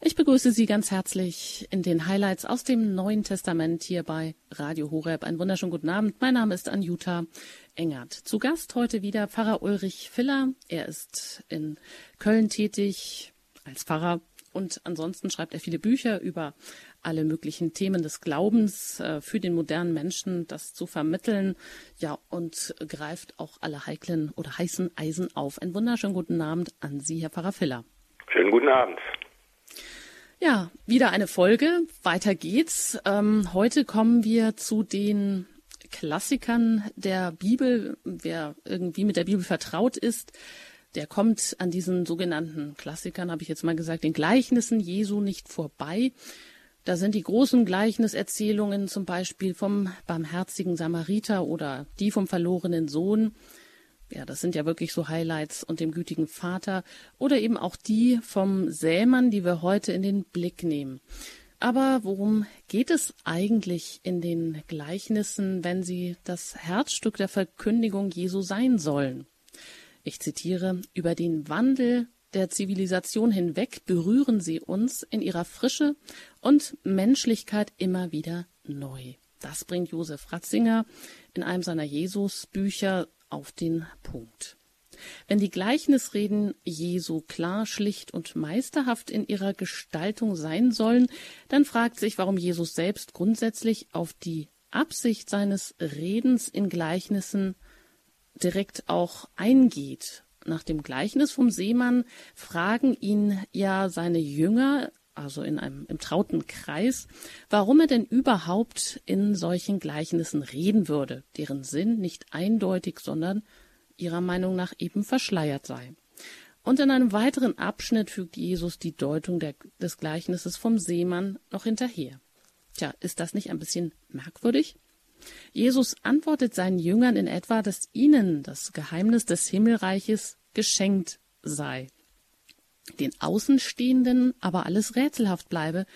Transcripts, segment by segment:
Ich begrüße Sie ganz herzlich in den Highlights aus dem Neuen Testament hier bei Radio Horeb. Einen wunderschönen guten Abend. Mein Name ist Anjuta Engert. Zu Gast heute wieder Pfarrer Ulrich Filler. Er ist in Köln tätig als Pfarrer und ansonsten schreibt er viele Bücher über alle möglichen Themen des Glaubens äh, für den modernen Menschen, das zu vermitteln. Ja, und greift auch alle heiklen oder heißen Eisen auf. Einen wunderschönen guten Abend an Sie, Herr Pfarrer Filler. Schönen guten Abend. Ja, wieder eine Folge. Weiter geht's. Ähm, heute kommen wir zu den Klassikern der Bibel. Wer irgendwie mit der Bibel vertraut ist, der kommt an diesen sogenannten Klassikern, habe ich jetzt mal gesagt, den Gleichnissen Jesu nicht vorbei. Da sind die großen Gleichniserzählungen zum Beispiel vom barmherzigen Samariter oder die vom verlorenen Sohn. Ja, das sind ja wirklich so Highlights und dem gütigen Vater oder eben auch die vom Sämann, die wir heute in den Blick nehmen. Aber worum geht es eigentlich in den Gleichnissen, wenn sie das Herzstück der Verkündigung Jesu sein sollen? Ich zitiere, über den Wandel der Zivilisation hinweg berühren sie uns in ihrer Frische und Menschlichkeit immer wieder neu. Das bringt Josef Ratzinger in einem seiner Jesus-Bücher auf den Punkt. Wenn die Gleichnisreden Jesu klar, schlicht und meisterhaft in ihrer Gestaltung sein sollen, dann fragt sich, warum Jesus selbst grundsätzlich auf die Absicht seines Redens in Gleichnissen direkt auch eingeht. Nach dem Gleichnis vom Seemann fragen ihn ja seine Jünger, also in einem im trauten Kreis, warum er denn überhaupt in solchen Gleichnissen reden würde, deren Sinn nicht eindeutig, sondern ihrer Meinung nach eben verschleiert sei. Und in einem weiteren Abschnitt fügt Jesus die Deutung der, des Gleichnisses vom Seemann noch hinterher. Tja, ist das nicht ein bisschen merkwürdig? Jesus antwortet seinen Jüngern in etwa, dass ihnen das Geheimnis des Himmelreiches geschenkt sei den Außenstehenden aber alles rätselhaft bleibe,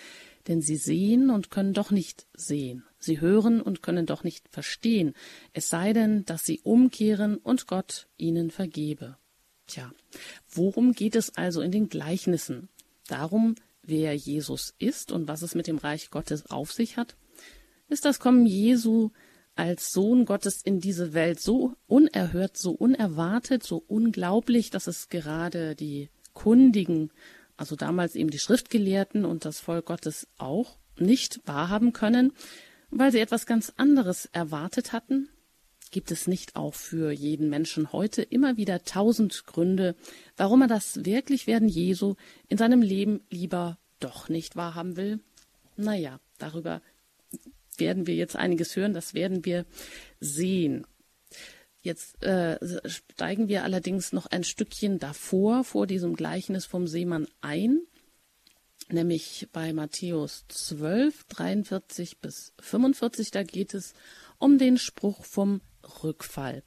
denn sie sehen und können doch nicht sehen, sie hören und können doch nicht verstehen, es sei denn, dass sie umkehren und Gott ihnen vergebe. Tja, worum geht es also in den Gleichnissen? Darum, wer Jesus ist und was es mit dem Reich Gottes auf sich hat? Ist das Kommen Jesu als Sohn Gottes in diese Welt so unerhört, so unerwartet, so unglaublich, dass es gerade die Kundigen, also damals eben die Schriftgelehrten und das Volk Gottes auch, nicht wahrhaben können, weil sie etwas ganz anderes erwartet hatten? Gibt es nicht auch für jeden Menschen heute immer wieder tausend Gründe, warum er das Wirklichwerden Jesu in seinem Leben lieber doch nicht wahrhaben will? Naja, darüber werden wir jetzt einiges hören, das werden wir sehen. Jetzt äh, steigen wir allerdings noch ein Stückchen davor, vor diesem Gleichnis vom Seemann ein, nämlich bei Matthäus 12, 43 bis 45. Da geht es um den Spruch vom Rückfall.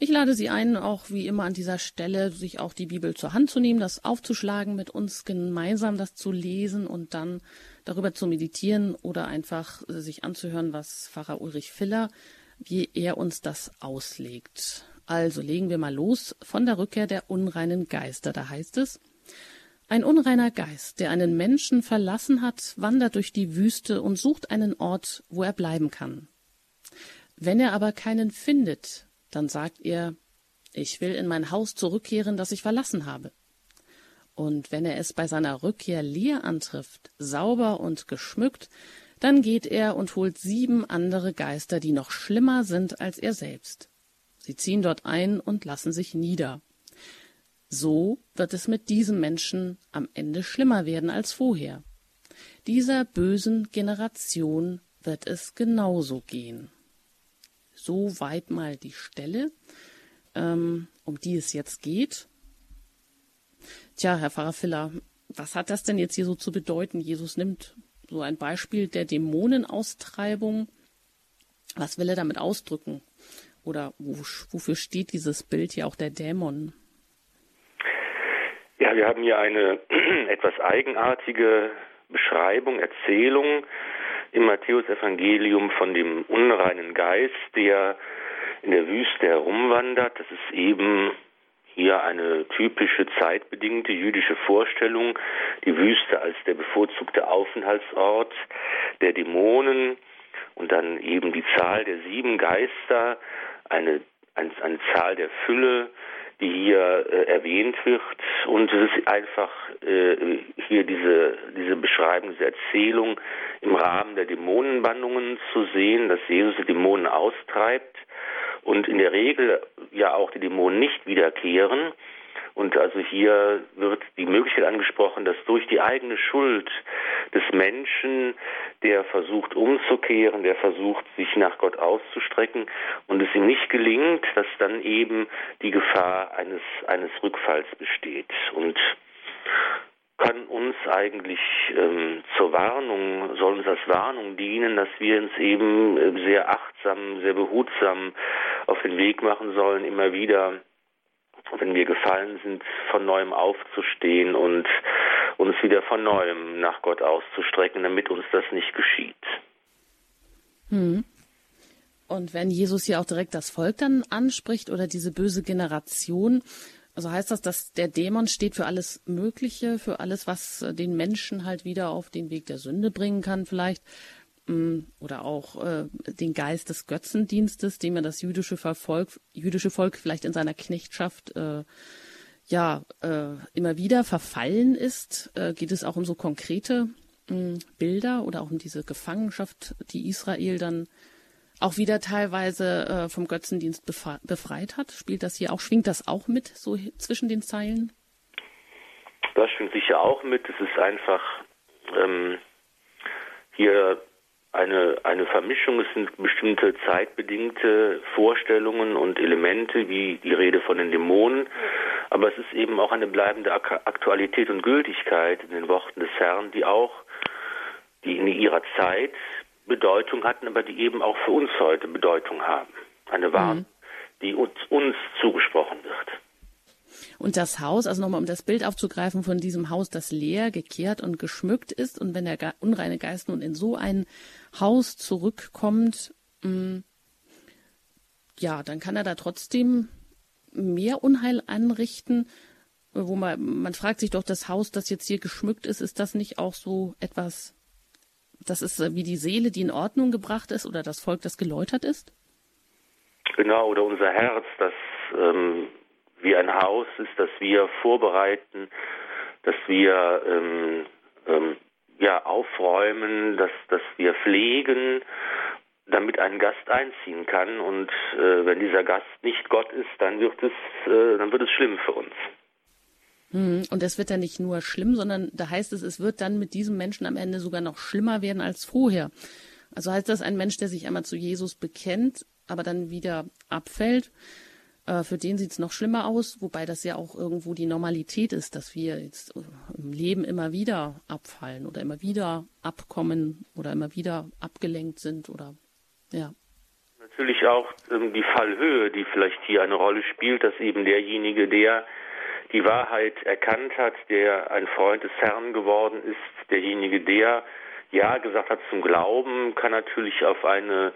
Ich lade Sie ein, auch wie immer an dieser Stelle, sich auch die Bibel zur Hand zu nehmen, das aufzuschlagen, mit uns gemeinsam das zu lesen und dann darüber zu meditieren oder einfach sich anzuhören, was Pfarrer Ulrich Filler wie er uns das auslegt. Also legen wir mal los von der Rückkehr der unreinen Geister. Da heißt es, ein unreiner Geist, der einen Menschen verlassen hat, wandert durch die Wüste und sucht einen Ort, wo er bleiben kann. Wenn er aber keinen findet, dann sagt er, ich will in mein Haus zurückkehren, das ich verlassen habe. Und wenn er es bei seiner Rückkehr leer antrifft, sauber und geschmückt, dann geht er und holt sieben andere Geister, die noch schlimmer sind als er selbst. Sie ziehen dort ein und lassen sich nieder. So wird es mit diesem Menschen am Ende schlimmer werden als vorher. Dieser bösen Generation wird es genauso gehen. So weit mal die Stelle, ähm, um die es jetzt geht. Tja, Herr Pfarrer Filler, was hat das denn jetzt hier so zu bedeuten? Jesus nimmt so ein Beispiel der Dämonenaustreibung. Was will er damit ausdrücken? Oder wofür steht dieses Bild hier auch der Dämon? Ja, wir haben hier eine etwas eigenartige Beschreibung, Erzählung im Matthäusevangelium von dem unreinen Geist, der in der Wüste herumwandert. Das ist eben hier eine typische zeitbedingte jüdische Vorstellung, die Wüste als der bevorzugte Aufenthaltsort der Dämonen und dann eben die Zahl der sieben Geister, eine, eine, eine Zahl der Fülle, die hier äh, erwähnt wird. Und es ist einfach äh, hier diese, diese Beschreibung, diese Erzählung im Rahmen der Dämonenbandungen zu sehen, dass Jesus die Dämonen austreibt und in der Regel ja auch die Dämonen nicht wiederkehren. Und also hier wird die Möglichkeit angesprochen, dass durch die eigene Schuld des Menschen, der versucht umzukehren, der versucht, sich nach Gott auszustrecken und es ihm nicht gelingt, dass dann eben die Gefahr eines, eines Rückfalls besteht. Und kann uns eigentlich ähm, zur Warnung, soll uns als Warnung dienen, dass wir uns eben äh, sehr achtsam, sehr behutsam auf den Weg machen sollen, immer wieder, wenn wir gefallen sind, von neuem aufzustehen und uns wieder von neuem nach Gott auszustrecken, damit uns das nicht geschieht. Hm. Und wenn Jesus hier auch direkt das Volk dann anspricht oder diese böse Generation, also heißt das, dass der Dämon steht für alles Mögliche, für alles, was äh, den Menschen halt wieder auf den Weg der Sünde bringen kann, vielleicht? Mm, oder auch äh, den Geist des Götzendienstes, dem ja das jüdische Volk, jüdische Volk vielleicht in seiner Knechtschaft äh, ja äh, immer wieder verfallen ist. Äh, geht es auch um so konkrete mm, Bilder oder auch um diese Gefangenschaft, die Israel dann auch wieder teilweise äh, vom Götzendienst befreit hat? Spielt das hier auch, schwingt das auch mit, so zwischen den Zeilen? Das schwingt sicher auch mit. Es ist einfach ähm, hier eine, eine Vermischung. Es sind bestimmte zeitbedingte Vorstellungen und Elemente, wie die Rede von den Dämonen. Aber es ist eben auch eine bleibende Aktualität und Gültigkeit in den Worten des Herrn, die auch, die in ihrer Zeit Bedeutung hatten, aber die eben auch für uns heute Bedeutung haben. Eine Warnung, mhm. die uns, uns zugesprochen wird. Und das Haus, also nochmal um das Bild aufzugreifen von diesem Haus, das leer, gekehrt und geschmückt ist. Und wenn der unreine Geist nun in so ein Haus zurückkommt, mh, mm, ja, dann kann er da trotzdem mehr Unheil anrichten. Wo man, man fragt sich doch, das Haus, das jetzt hier geschmückt ist, ist das nicht auch so etwas das ist äh, wie die Seele, die in Ordnung gebracht ist oder das Volk, das geläutert ist? Genau, oder unser Herz, das ähm, wie ein Haus ist, das wir vorbereiten, dass wir ähm, ähm, ja, aufräumen, dass, dass wir pflegen, damit ein Gast einziehen kann. Und äh, wenn dieser Gast nicht Gott ist, dann wird es, äh, dann wird es schlimm für uns. Hm, und es wird dann nicht nur schlimm, sondern da heißt es, es wird dann mit diesem Menschen am Ende sogar noch schlimmer werden als vorher. Also heißt das, ein Mensch, der sich einmal zu Jesus bekennt, aber dann wieder abfällt, äh, für den sieht es noch schlimmer aus, wobei das ja auch irgendwo die Normalität ist, dass wir jetzt im Leben immer wieder abfallen oder immer wieder abkommen oder immer wieder abgelenkt sind oder ja. Natürlich auch die Fallhöhe, die vielleicht hier eine Rolle spielt, dass eben derjenige, der die Wahrheit erkannt hat, der ein Freund des Herrn geworden ist, derjenige, der Ja gesagt hat zum Glauben, kann natürlich auf eine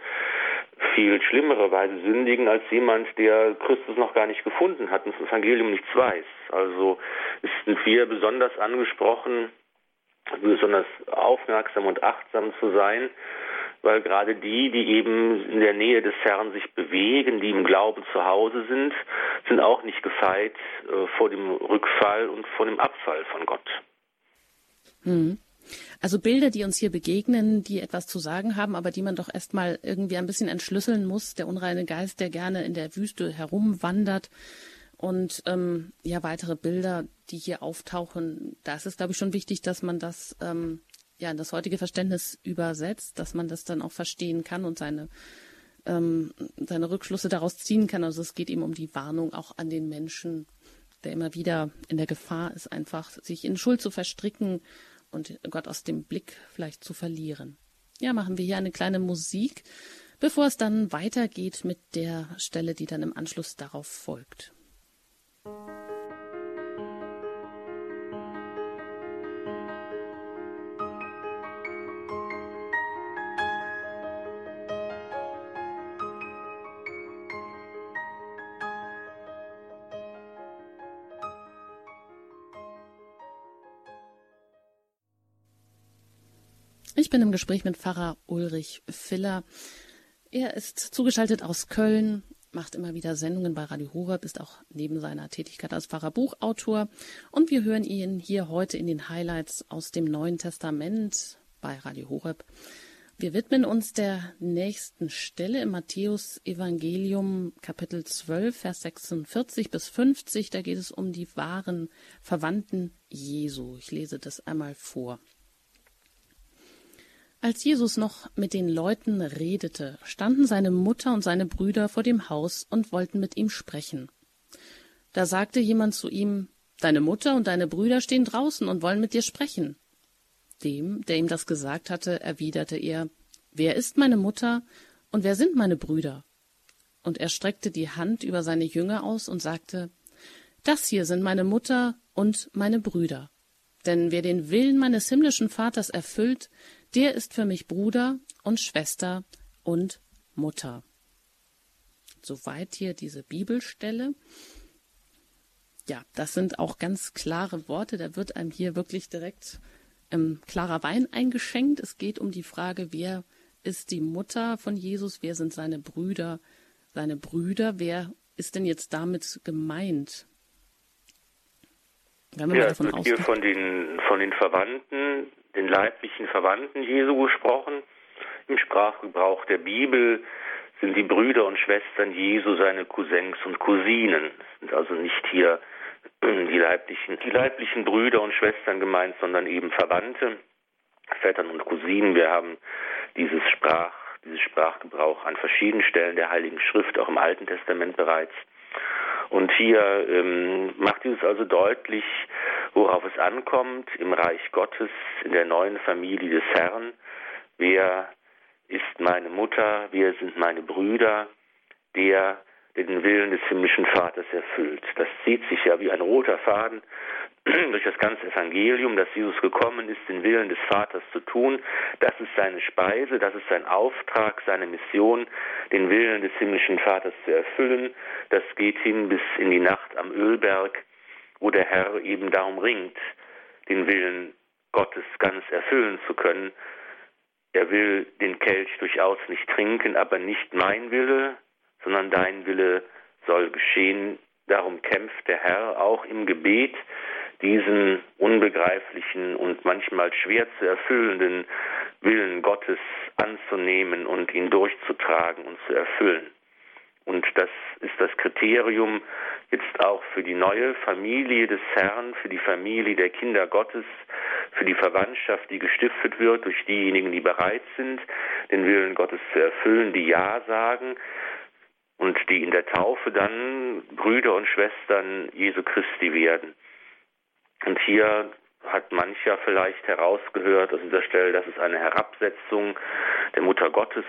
viel schlimmere Weise sündigen als jemand, der Christus noch gar nicht gefunden hat und das Evangelium nichts weiß. Also sind wir besonders angesprochen, besonders aufmerksam und achtsam zu sein, weil gerade die, die eben in der Nähe des Herrn sich bewegen, die im Glauben zu Hause sind, sind auch nicht gefeit äh, vor dem Rückfall und vor dem Abfall von Gott. Hm. Also Bilder, die uns hier begegnen, die etwas zu sagen haben, aber die man doch erstmal irgendwie ein bisschen entschlüsseln muss. Der unreine Geist, der gerne in der Wüste herumwandert. Und ähm, ja, weitere Bilder, die hier auftauchen, da ist es, glaube ich, schon wichtig, dass man das ähm, ja, das heutige Verständnis übersetzt, dass man das dann auch verstehen kann und seine, ähm, seine Rückschlüsse daraus ziehen kann. Also es geht ihm um die Warnung auch an den Menschen, der immer wieder in der Gefahr ist, einfach sich in Schuld zu verstricken und Gott aus dem Blick vielleicht zu verlieren. Ja, machen wir hier eine kleine Musik, bevor es dann weitergeht mit der Stelle, die dann im Anschluss darauf folgt. Ich bin im Gespräch mit Pfarrer Ulrich Filler. Er ist zugeschaltet aus Köln, macht immer wieder Sendungen bei Radio Horeb, ist auch neben seiner Tätigkeit als Pfarrer Buchautor. Und wir hören ihn hier heute in den Highlights aus dem Neuen Testament bei Radio Horeb. Wir widmen uns der nächsten Stelle im Matthäus Evangelium Kapitel 12, Vers 46 bis 50. Da geht es um die wahren Verwandten Jesu. Ich lese das einmal vor. Als Jesus noch mit den Leuten redete, standen seine Mutter und seine Brüder vor dem Haus und wollten mit ihm sprechen. Da sagte jemand zu ihm, Deine Mutter und deine Brüder stehen draußen und wollen mit dir sprechen. Dem, der ihm das gesagt hatte, erwiderte er, Wer ist meine Mutter und wer sind meine Brüder? Und er streckte die Hand über seine Jünger aus und sagte, Das hier sind meine Mutter und meine Brüder. Denn wer den Willen meines himmlischen Vaters erfüllt, der ist für mich Bruder und Schwester und Mutter. Soweit hier diese Bibelstelle. Ja, das sind auch ganz klare Worte. Da wird einem hier wirklich direkt ähm, klarer Wein eingeschenkt. Es geht um die Frage, wer ist die Mutter von Jesus, wer sind seine Brüder, seine Brüder, wer ist denn jetzt damit gemeint? Wenn man ja, davon wird hier von den, von den Verwandten den leiblichen Verwandten Jesu gesprochen. Im Sprachgebrauch der Bibel sind die Brüder und Schwestern Jesu seine Cousins und Cousinen. Es sind also nicht hier die leiblichen, die leiblichen Brüder und Schwestern gemeint, sondern eben Verwandte, Vätern und Cousinen. Wir haben dieses Sprach, dieses Sprachgebrauch an verschiedenen Stellen der Heiligen Schrift, auch im Alten Testament bereits. Und hier ähm, macht dieses also deutlich, worauf es ankommt im Reich Gottes, in der neuen Familie des Herrn. Wer ist meine Mutter? Wer sind meine Brüder? Der, der den Willen des himmlischen Vaters erfüllt. Das zieht sich ja wie ein roter Faden durch das ganze Evangelium, dass Jesus gekommen ist, den Willen des Vaters zu tun. Das ist seine Speise, das ist sein Auftrag, seine Mission, den Willen des himmlischen Vaters zu erfüllen. Das geht hin bis in die Nacht am Ölberg, wo der Herr eben darum ringt, den Willen Gottes ganz erfüllen zu können. Er will den Kelch durchaus nicht trinken, aber nicht mein Wille, sondern dein Wille soll geschehen. Darum kämpft der Herr auch im Gebet, diesen unbegreiflichen und manchmal schwer zu erfüllenden Willen Gottes anzunehmen und ihn durchzutragen und zu erfüllen. Und das ist das Kriterium jetzt auch für die neue Familie des Herrn, für die Familie der Kinder Gottes, für die Verwandtschaft, die gestiftet wird durch diejenigen, die bereit sind, den Willen Gottes zu erfüllen, die Ja sagen und die in der Taufe dann Brüder und Schwestern Jesu Christi werden. Und hier hat mancher vielleicht herausgehört aus dieser Stelle, dass es eine Herabsetzung der Mutter Gottes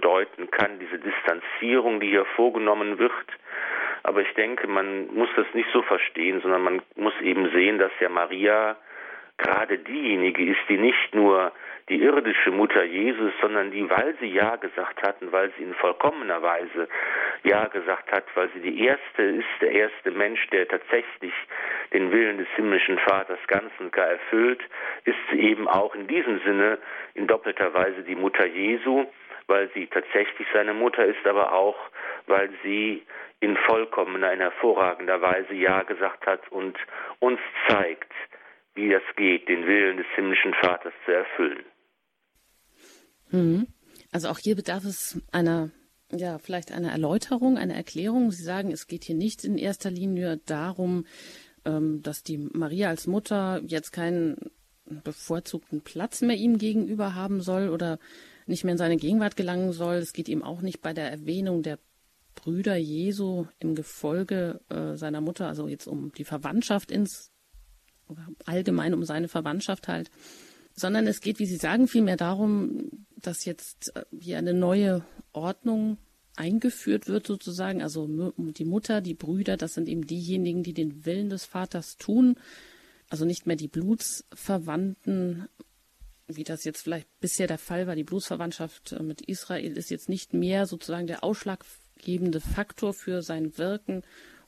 bedeuten kann, diese Distanzierung, die hier vorgenommen wird. Aber ich denke, man muss das nicht so verstehen, sondern man muss eben sehen, dass ja Maria gerade diejenige ist, die nicht nur die irdische Mutter Jesus, sondern die, weil sie Ja gesagt hat und weil sie in vollkommener Weise Ja gesagt hat, weil sie die erste ist, der erste Mensch, der tatsächlich den Willen des himmlischen Vaters ganz und gar erfüllt, ist sie eben auch in diesem Sinne in doppelter Weise die Mutter Jesu, weil sie tatsächlich seine Mutter ist, aber auch, weil sie in vollkommener, in hervorragender Weise Ja gesagt hat und uns zeigt, wie es geht, den Willen des himmlischen Vaters zu erfüllen. Mhm. Also auch hier bedarf es einer, ja, vielleicht einer Erläuterung, einer Erklärung. Sie sagen, es geht hier nicht in erster Linie darum, ähm, dass die Maria als Mutter jetzt keinen bevorzugten Platz mehr ihm gegenüber haben soll oder nicht mehr in seine Gegenwart gelangen soll. Es geht ihm auch nicht bei der Erwähnung der Brüder Jesu im Gefolge äh, seiner Mutter, also jetzt um die Verwandtschaft ins, oder allgemein um seine Verwandtschaft halt, sondern es geht, wie Sie sagen, vielmehr darum, dass jetzt äh, hier eine neue Ordnung eingeführt wird sozusagen. Also die Mutter, die Brüder, das sind eben diejenigen, die den Willen des Vaters tun. Also nicht mehr die Blutsverwandten, wie das jetzt vielleicht bisher der Fall war. Die Blutsverwandtschaft äh, mit Israel ist jetzt nicht mehr sozusagen der ausschlaggebende Faktor für sein Wirken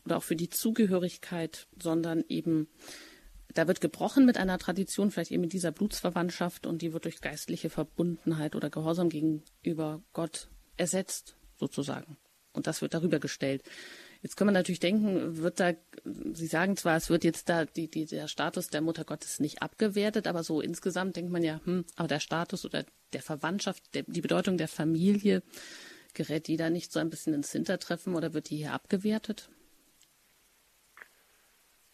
oder auch für die Zugehörigkeit, sondern eben da wird gebrochen mit einer Tradition, vielleicht eben mit dieser Blutsverwandtschaft und die wird durch geistliche Verbundenheit oder Gehorsam gegenüber Gott ersetzt, sozusagen. Und das wird darüber gestellt. Jetzt kann man natürlich denken, wird da, Sie sagen zwar, es wird jetzt da die, die, der Status der Mutter Gottes nicht abgewertet, aber so insgesamt denkt man ja, hm, aber der Status oder der Verwandtschaft, der, die Bedeutung der Familie, gerät die da nicht so ein bisschen ins Hintertreffen oder wird die hier abgewertet?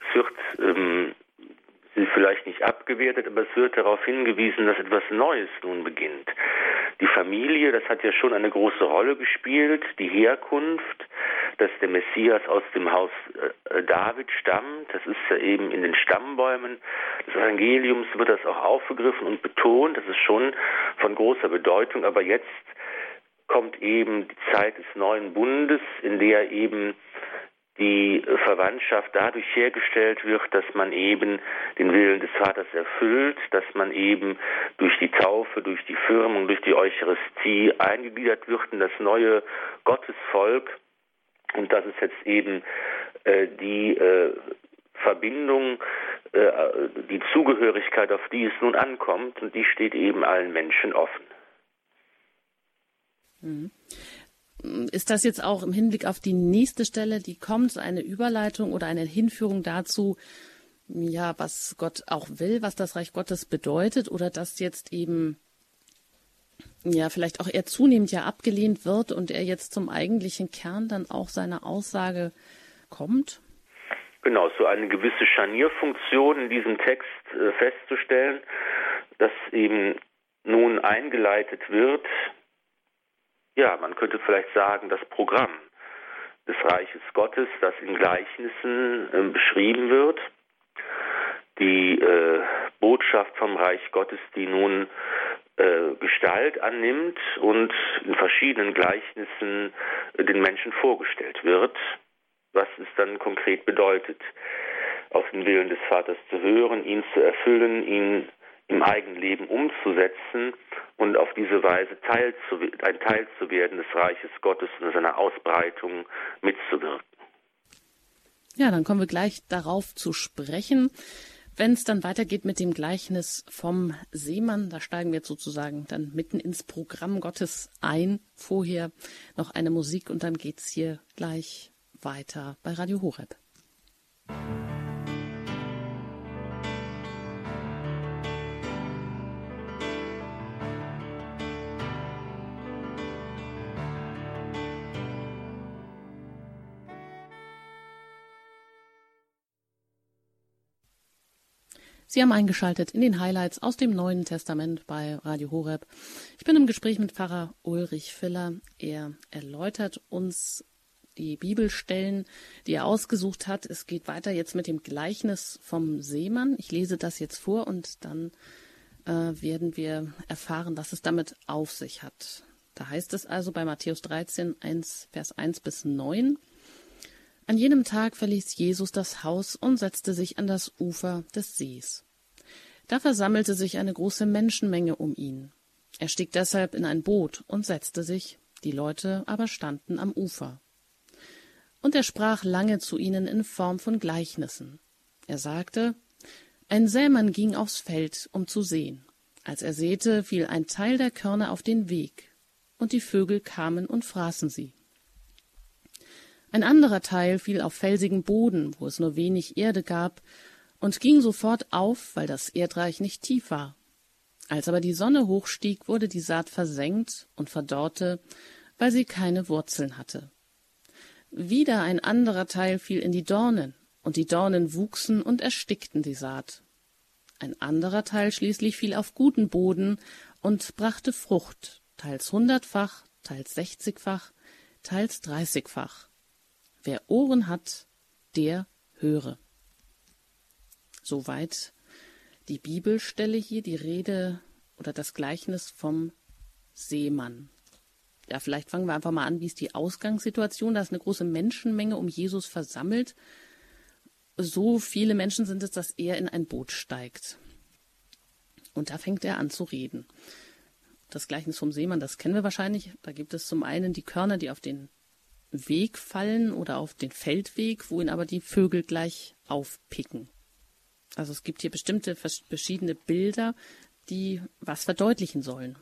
Es wird ähm, vielleicht nicht abgewertet, aber es wird darauf hingewiesen, dass etwas Neues nun beginnt. Die Familie, das hat ja schon eine große Rolle gespielt, die Herkunft, dass der Messias aus dem Haus äh, David stammt. Das ist ja eben in den Stammbäumen des Evangeliums wird das auch aufgegriffen und betont. Das ist schon von großer Bedeutung. Aber jetzt kommt eben die Zeit des neuen Bundes, in der eben die Verwandtschaft dadurch hergestellt wird, dass man eben den Willen des Vaters erfüllt, dass man eben durch die Taufe, durch die Firmung, durch die Eucharistie eingegliedert wird in das neue Gottesvolk und das ist jetzt eben äh, die äh, Verbindung, äh, die Zugehörigkeit, auf die es nun ankommt, und die steht eben allen Menschen offen. Mhm. Ist das jetzt auch im Hinblick auf die nächste Stelle, die kommt, eine Überleitung oder eine Hinführung dazu, ja, was Gott auch will, was das Reich Gottes bedeutet, oder dass jetzt eben ja vielleicht auch eher zunehmend ja abgelehnt wird und er jetzt zum eigentlichen Kern dann auch seiner Aussage kommt? Genau, so eine gewisse Scharnierfunktion in diesem Text äh, festzustellen, dass eben nun eingeleitet wird, ja, man könnte vielleicht sagen, das Programm des Reiches Gottes, das in Gleichnissen äh, beschrieben wird, die äh, Botschaft vom Reich Gottes, die nun äh, Gestalt annimmt und in verschiedenen Gleichnissen äh, den Menschen vorgestellt wird, was es dann konkret bedeutet, auf den Willen des Vaters zu hören, ihn zu erfüllen, ihn im eigenen Leben umzusetzen und auf diese Weise Teil zu, ein Teil zu werden des Reiches Gottes und seiner Ausbreitung mitzuwirken. Ja, dann kommen wir gleich darauf zu sprechen. Wenn es dann weitergeht mit dem Gleichnis vom Seemann, da steigen wir jetzt sozusagen dann mitten ins Programm Gottes ein. Vorher noch eine Musik und dann geht's hier gleich weiter bei Radio Horeb. Sie haben eingeschaltet in den Highlights aus dem Neuen Testament bei Radio Horeb. Ich bin im Gespräch mit Pfarrer Ulrich Filler. Er erläutert uns die Bibelstellen, die er ausgesucht hat. Es geht weiter jetzt mit dem Gleichnis vom Seemann. Ich lese das jetzt vor und dann äh, werden wir erfahren, was es damit auf sich hat. Da heißt es also bei Matthäus 13, 1, Vers 1 bis 9. An jenem Tag verließ Jesus das Haus und setzte sich an das Ufer des Sees. Da versammelte sich eine große Menschenmenge um ihn. Er stieg deshalb in ein Boot und setzte sich, die Leute aber standen am Ufer. Und er sprach lange zu ihnen in Form von Gleichnissen. Er sagte, ein Sämann ging aufs Feld, um zu sehen. Als er säte, fiel ein Teil der Körner auf den Weg, und die Vögel kamen und fraßen sie. Ein anderer Teil fiel auf felsigen Boden, wo es nur wenig Erde gab, und ging sofort auf, weil das Erdreich nicht tief war. Als aber die Sonne hochstieg, wurde die Saat versenkt und verdorrte, weil sie keine Wurzeln hatte. Wieder ein anderer Teil fiel in die Dornen, und die Dornen wuchsen und erstickten die Saat. Ein anderer Teil schließlich fiel auf guten Boden und brachte Frucht, teils hundertfach, teils sechzigfach, teils dreißigfach. Wer Ohren hat, der höre. Soweit die Bibelstelle hier, die Rede oder das Gleichnis vom Seemann. Ja, vielleicht fangen wir einfach mal an, wie ist die Ausgangssituation? Da ist eine große Menschenmenge um Jesus versammelt. So viele Menschen sind es, dass er in ein Boot steigt. Und da fängt er an zu reden. Das Gleichnis vom Seemann, das kennen wir wahrscheinlich. Da gibt es zum einen die Körner, die auf den Weg fallen oder auf den Feldweg, wo ihn aber die Vögel gleich aufpicken. Also es gibt hier bestimmte verschiedene Bilder, die was verdeutlichen sollen.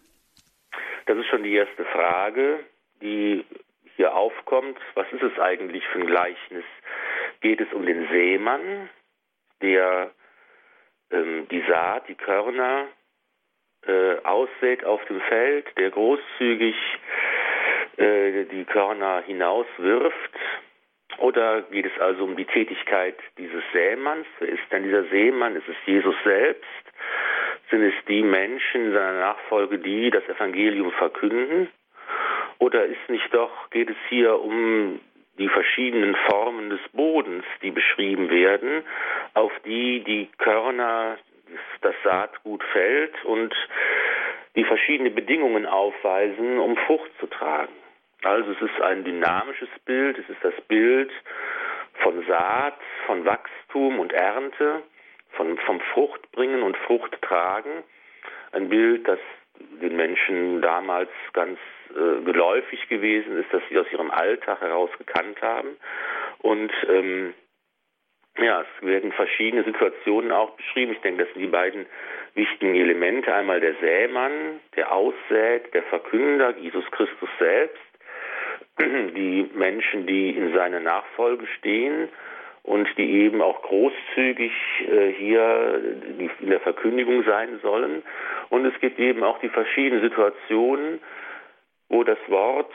Das ist schon die erste Frage, die hier aufkommt. Was ist es eigentlich für ein Gleichnis? Geht es um den Seemann, der ähm, die Saat, die Körner äh, aussät auf dem Feld, der großzügig äh, die Körner hinauswirft? Oder geht es also um die Tätigkeit dieses Sämanns? Wer ist denn dieser Seemann? Ist es Jesus selbst? Sind es die Menschen in seiner Nachfolge, die das Evangelium verkünden? Oder ist nicht doch, geht es hier um die verschiedenen Formen des Bodens, die beschrieben werden, auf die die Körner, das Saatgut fällt und die verschiedene Bedingungen aufweisen, um Frucht zu tragen. Also es ist ein dynamisches Bild, es ist das Bild von Saat, von Wachstum und Ernte, von, vom Fruchtbringen und Fruchttragen. Ein Bild, das den Menschen damals ganz äh, geläufig gewesen ist, dass sie aus ihrem Alltag heraus gekannt haben. Und ähm, ja, es werden verschiedene Situationen auch beschrieben. Ich denke, das sind die beiden wichtigen Elemente. Einmal der Sämann, der aussät, der Verkünder, Jesus Christus selbst, die Menschen, die in seiner Nachfolge stehen und die eben auch großzügig äh, hier in der Verkündigung sein sollen. Und es gibt eben auch die verschiedenen Situationen, wo das Wort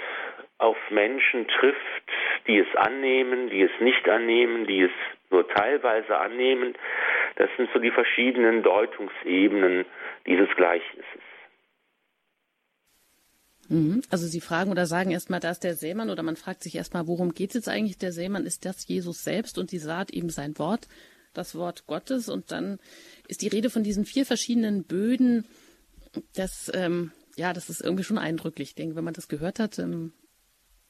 auf Menschen trifft, die es annehmen, die es nicht annehmen, die es nur teilweise annehmen. Das sind so die verschiedenen Deutungsebenen dieses Gleichnisses. Mhm. Also Sie fragen oder sagen erstmal, da ist der Sämann oder man fragt sich erstmal, worum geht es jetzt eigentlich? Der Sämann ist das Jesus selbst und die Saat eben sein Wort, das Wort Gottes. Und dann ist die Rede von diesen vier verschiedenen Böden. Das, ähm, ja, das ist irgendwie schon eindrücklich. Ich denke, wenn man das gehört hat, ähm,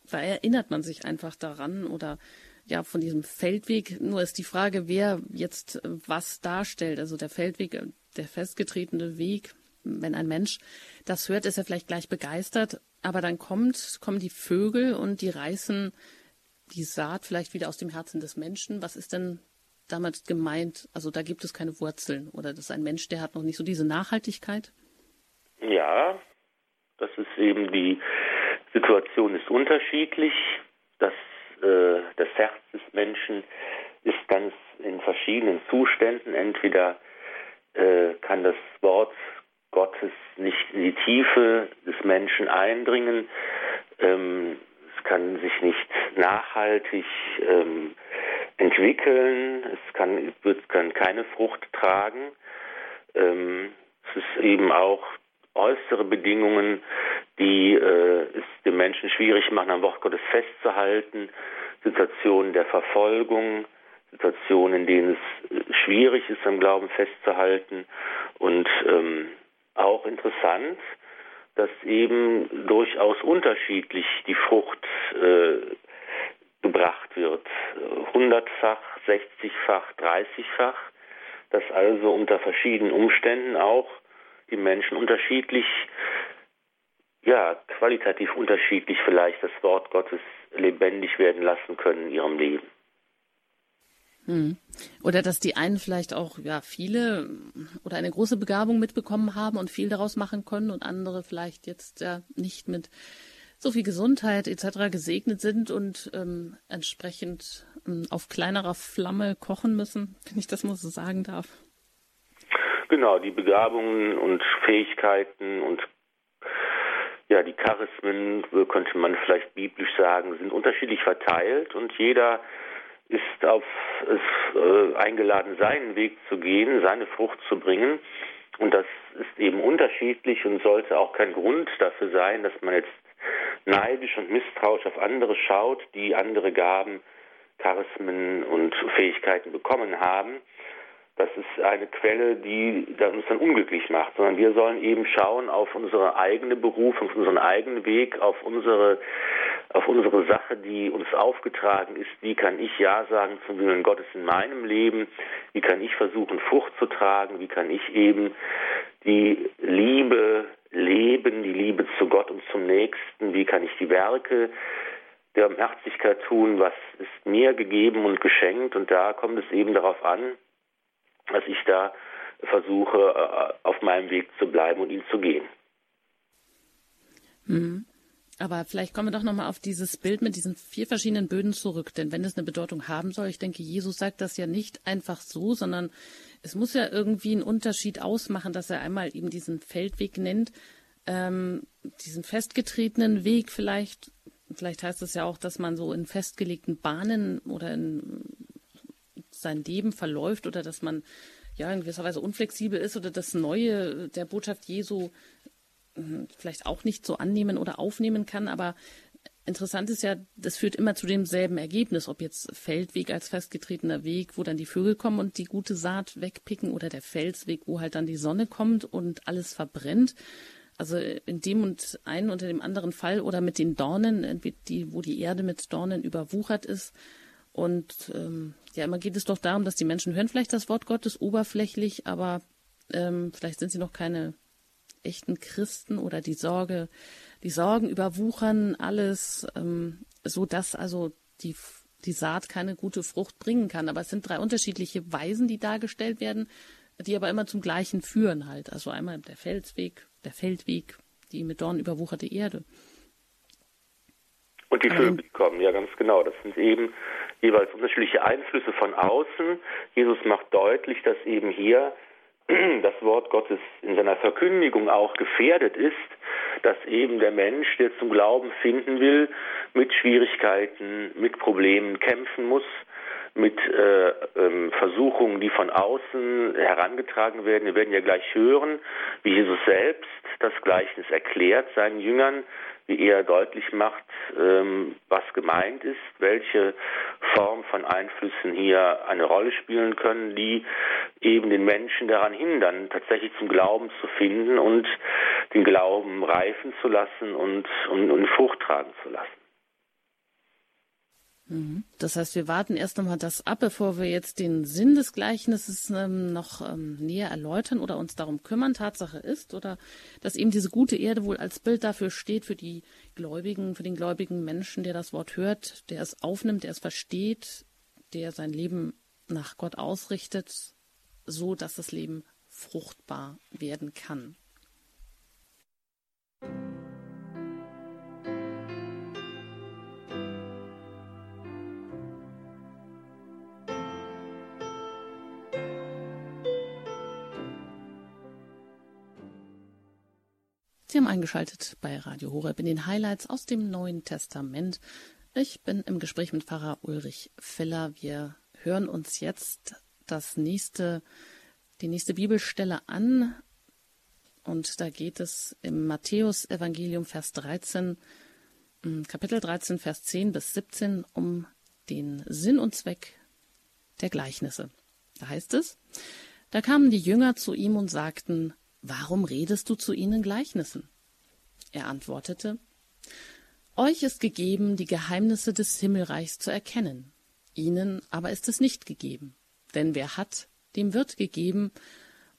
da erinnert man sich einfach daran oder ja, von diesem Feldweg. Nur ist die Frage, wer jetzt was darstellt. Also der Feldweg, der festgetretene Weg, wenn ein Mensch das hört, ist er vielleicht gleich begeistert, aber dann kommt, kommen die Vögel und die reißen die Saat vielleicht wieder aus dem Herzen des Menschen. Was ist denn damit gemeint? Also da gibt es keine Wurzeln oder das ist ein Mensch, der hat noch nicht so diese Nachhaltigkeit? Ja, das ist eben die Situation ist unterschiedlich. Das, äh, das Herz des Menschen ist ganz in verschiedenen Zuständen. Entweder äh, kann das Wort Gottes nicht in die Tiefe des Menschen eindringen. Ähm, es kann sich nicht nachhaltig ähm, entwickeln. Es kann, wird, kann keine Frucht tragen. Ähm, es ist eben auch äußere Bedingungen, die äh, es dem Menschen schwierig machen, am Wort Gottes festzuhalten. Situationen der Verfolgung, Situationen, in denen es äh, schwierig ist, am Glauben festzuhalten. Und ähm, auch interessant, dass eben durchaus unterschiedlich die Frucht äh, gebracht wird. Hundertfach, sechzigfach, dreißigfach, dass also unter verschiedenen Umständen auch die Menschen unterschiedlich, ja, qualitativ unterschiedlich vielleicht das Wort Gottes lebendig werden lassen können in ihrem Leben. Hm. Oder dass die einen vielleicht auch ja viele oder eine große Begabung mitbekommen haben und viel daraus machen können und andere vielleicht jetzt ja nicht mit so viel Gesundheit etc. gesegnet sind und ähm, entsprechend ähm, auf kleinerer Flamme kochen müssen, wenn ich das mal so sagen darf. Genau, die Begabungen und Fähigkeiten und ja, die Charismen, könnte man vielleicht biblisch sagen, sind unterschiedlich verteilt und jeder ist auf es äh, eingeladen, seinen Weg zu gehen, seine Frucht zu bringen. Und das ist eben unterschiedlich und sollte auch kein Grund dafür sein, dass man jetzt neidisch und misstrauisch auf andere schaut, die andere Gaben, Charismen und Fähigkeiten bekommen haben das ist eine Quelle, die uns dann unglücklich macht, sondern wir sollen eben schauen auf unsere eigene Berufung, auf unseren eigenen Weg, auf unsere, auf unsere Sache, die uns aufgetragen ist. Wie kann ich Ja sagen zum Willen Gottes in meinem Leben? Wie kann ich versuchen, Frucht zu tragen? Wie kann ich eben die Liebe leben, die Liebe zu Gott und zum Nächsten? Wie kann ich die Werke der Barmherzigkeit tun? Was ist mir gegeben und geschenkt? Und da kommt es eben darauf an, dass ich da versuche, äh, auf meinem Weg zu bleiben und ihn zu gehen. Mhm. Aber vielleicht kommen wir doch nochmal auf dieses Bild mit diesen vier verschiedenen Böden zurück. Denn wenn es eine Bedeutung haben soll, ich denke, Jesus sagt das ja nicht einfach so, sondern es muss ja irgendwie einen Unterschied ausmachen, dass er einmal eben diesen Feldweg nennt, ähm, diesen festgetretenen Weg vielleicht. Vielleicht heißt es ja auch, dass man so in festgelegten Bahnen oder in sein Leben verläuft oder dass man ja in gewisser Weise unflexibel ist oder das Neue der Botschaft Jesu vielleicht auch nicht so annehmen oder aufnehmen kann, aber interessant ist ja, das führt immer zu demselben Ergebnis, ob jetzt Feldweg als festgetretener Weg, wo dann die Vögel kommen und die gute Saat wegpicken oder der Felsweg, wo halt dann die Sonne kommt und alles verbrennt. Also in dem und einen unter dem anderen Fall oder mit den Dornen, die, wo die Erde mit Dornen überwuchert ist. Und ähm, ja, immer geht es doch darum, dass die Menschen hören vielleicht das Wort Gottes oberflächlich, aber ähm, vielleicht sind sie noch keine echten Christen oder die Sorge, die Sorgen überwuchern alles, ähm, so dass also die, die Saat keine gute Frucht bringen kann. Aber es sind drei unterschiedliche Weisen, die dargestellt werden, die aber immer zum Gleichen führen halt. Also einmal der Felsweg, der Feldweg, die mit Dorn überwucherte Erde. Und die Vögel kommen, ja ganz genau. Das sind eben jeweils unterschiedliche Einflüsse von außen. Jesus macht deutlich, dass eben hier das Wort Gottes in seiner Verkündigung auch gefährdet ist, dass eben der Mensch, der zum Glauben finden will, mit Schwierigkeiten, mit Problemen kämpfen muss, mit äh, ähm, Versuchungen, die von außen herangetragen werden. Wir werden ja gleich hören, wie Jesus selbst das Gleichnis erklärt seinen Jüngern, wie er deutlich macht, ähm, was gemeint ist, welche Form von Einflüssen hier eine Rolle spielen können, die eben den Menschen daran hindern, tatsächlich zum Glauben zu finden und den Glauben reifen zu lassen und, und, und Frucht tragen zu lassen. Das heißt, wir warten erst einmal das ab, bevor wir jetzt den Sinn des Gleichnisses ähm, noch ähm, näher erläutern oder uns darum kümmern. Tatsache ist, oder dass eben diese gute Erde wohl als Bild dafür steht, für die Gläubigen, für den gläubigen Menschen, der das Wort hört, der es aufnimmt, der es versteht, der sein Leben nach Gott ausrichtet, so dass das Leben fruchtbar werden kann. Sie haben eingeschaltet bei Radio Horeb in den Highlights aus dem Neuen Testament. Ich bin im Gespräch mit Pfarrer Ulrich Feller. Wir hören uns jetzt das nächste, die nächste Bibelstelle an. Und da geht es im Matthäus Evangelium Vers 13, hm, Kapitel 13, Vers 10 bis 17 um den Sinn und Zweck der Gleichnisse. Da heißt es, da kamen die Jünger zu ihm und sagten, Warum redest du zu ihnen Gleichnissen? Er antwortete, Euch ist gegeben, die Geheimnisse des Himmelreichs zu erkennen, ihnen aber ist es nicht gegeben. Denn wer hat, dem wird gegeben,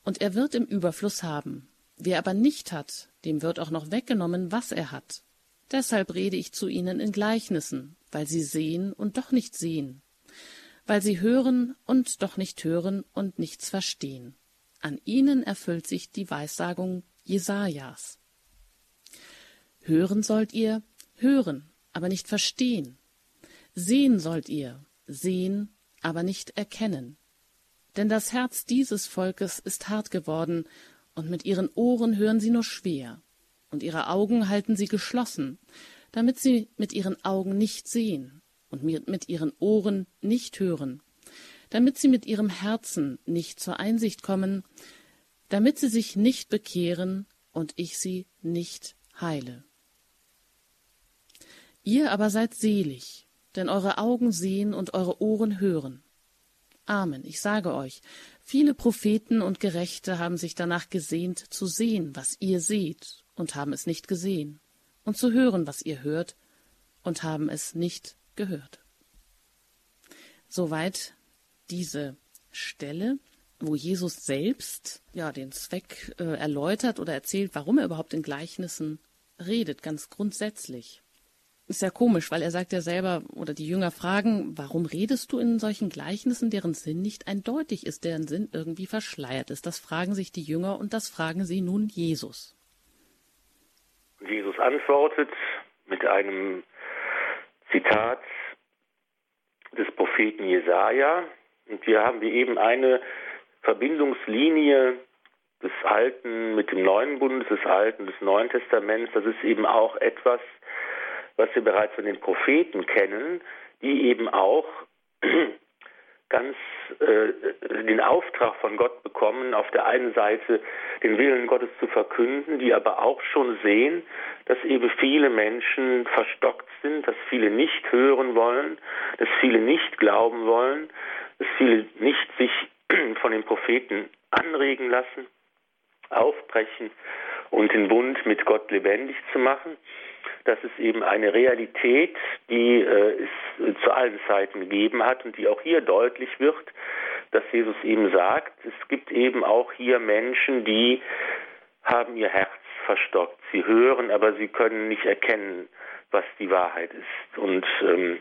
und er wird im Überfluss haben. Wer aber nicht hat, dem wird auch noch weggenommen, was er hat. Deshalb rede ich zu ihnen in Gleichnissen, weil sie sehen und doch nicht sehen, weil sie hören und doch nicht hören und nichts verstehen. An ihnen erfüllt sich die Weissagung Jesajas. Hören sollt ihr, hören, aber nicht verstehen. Sehen sollt ihr, sehen, aber nicht erkennen. Denn das Herz dieses Volkes ist hart geworden, und mit ihren Ohren hören sie nur schwer, und ihre Augen halten sie geschlossen, damit sie mit ihren Augen nicht sehen und mit ihren Ohren nicht hören damit sie mit ihrem Herzen nicht zur Einsicht kommen, damit sie sich nicht bekehren und ich sie nicht heile. Ihr aber seid selig, denn eure Augen sehen und eure Ohren hören. Amen, ich sage euch, viele Propheten und Gerechte haben sich danach gesehnt zu sehen, was ihr seht, und haben es nicht gesehen, und zu hören, was ihr hört, und haben es nicht gehört. Soweit diese Stelle, wo Jesus selbst ja den Zweck äh, erläutert oder erzählt, warum er überhaupt in Gleichnissen redet, ganz grundsätzlich. Ist ja komisch, weil er sagt ja selber, oder die Jünger fragen, warum redest du in solchen Gleichnissen, deren Sinn nicht eindeutig ist, deren Sinn irgendwie verschleiert ist? Das fragen sich die Jünger und das fragen sie nun Jesus. Jesus antwortet mit einem Zitat des Propheten Jesaja. Und wir haben wie eben eine Verbindungslinie des Alten mit dem Neuen Bund, des Alten, des Neuen Testaments. Das ist eben auch etwas, was wir bereits von den Propheten kennen, die eben auch ganz äh, den Auftrag von Gott bekommen, auf der einen Seite den Willen Gottes zu verkünden, die aber auch schon sehen, dass eben viele Menschen verstockt sind, dass viele nicht hören wollen, dass viele nicht glauben wollen, dass viele nicht sich von den Propheten anregen lassen, aufbrechen und den Bund mit Gott lebendig zu machen. Das ist eben eine Realität, die äh, es zu allen Zeiten gegeben hat und die auch hier deutlich wird, dass Jesus eben sagt, es gibt eben auch hier Menschen, die haben ihr Herz verstockt. Sie hören, aber sie können nicht erkennen, was die Wahrheit ist. Und ähm,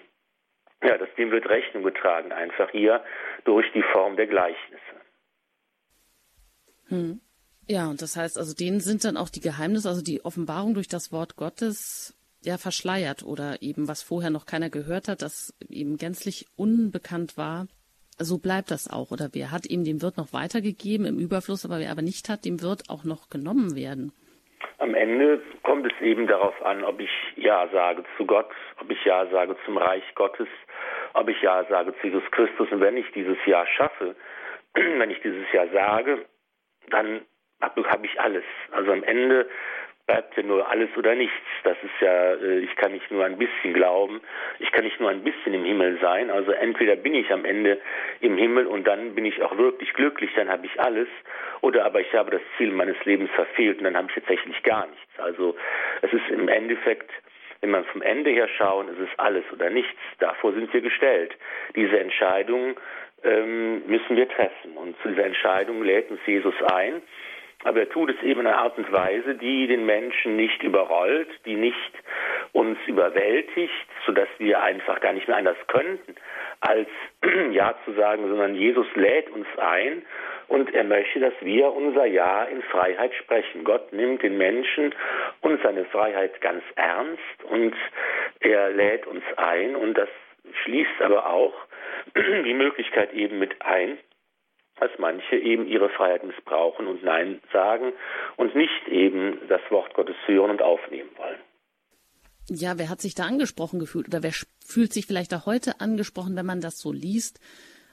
ja, das, dem wird Rechnung getragen, einfach hier durch die Form der Gleichnisse. Hm. Ja, und das heißt, also denen sind dann auch die Geheimnisse, also die Offenbarung durch das Wort Gottes ja verschleiert oder eben was vorher noch keiner gehört hat, das eben gänzlich unbekannt war. So bleibt das auch. Oder wer hat ihm dem Wirt noch weitergegeben im Überfluss, aber wer aber nicht hat, dem wird auch noch genommen werden. Am Ende kommt es eben darauf an, ob ich Ja sage zu Gott, ob ich Ja sage zum Reich Gottes, ob ich Ja sage zu Jesus Christus. Und wenn ich dieses Ja schaffe, wenn ich dieses Ja sage, dann habe hab ich alles. Also am Ende bleibt ja nur alles oder nichts. Das ist ja, äh, ich kann nicht nur ein bisschen glauben, ich kann nicht nur ein bisschen im Himmel sein. Also entweder bin ich am Ende im Himmel und dann bin ich auch wirklich glücklich, dann habe ich alles, oder aber ich habe das Ziel meines Lebens verfehlt und dann habe ich tatsächlich gar nichts. Also es ist im Endeffekt wenn man vom Ende her schauen, ist es alles oder nichts. Davor sind wir gestellt. Diese Entscheidung ähm, müssen wir treffen. Und zu dieser Entscheidung lädt uns Jesus ein. Aber er tut es eben in einer Art und Weise, die den Menschen nicht überrollt, die nicht uns überwältigt, sodass wir einfach gar nicht mehr anders könnten, als Ja zu sagen, sondern Jesus lädt uns ein und er möchte, dass wir unser Ja in Freiheit sprechen. Gott nimmt den Menschen und seine Freiheit ganz ernst und er lädt uns ein und das schließt aber auch die Möglichkeit eben mit ein, dass manche eben ihre Freiheit missbrauchen und Nein sagen und nicht eben das Wort Gottes hören und aufnehmen wollen. Ja, wer hat sich da angesprochen gefühlt oder wer fühlt sich vielleicht auch heute angesprochen, wenn man das so liest?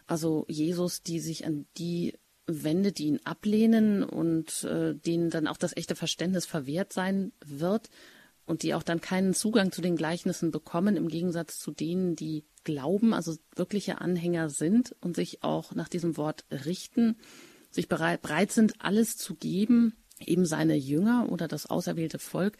Also Jesus, die sich an die wendet, die ihn ablehnen und äh, denen dann auch das echte Verständnis verwehrt sein wird und die auch dann keinen Zugang zu den Gleichnissen bekommen, im Gegensatz zu denen, die glauben, also wirkliche Anhänger sind und sich auch nach diesem Wort richten, sich bereit, bereit sind, alles zu geben, eben seine Jünger oder das auserwählte Volk.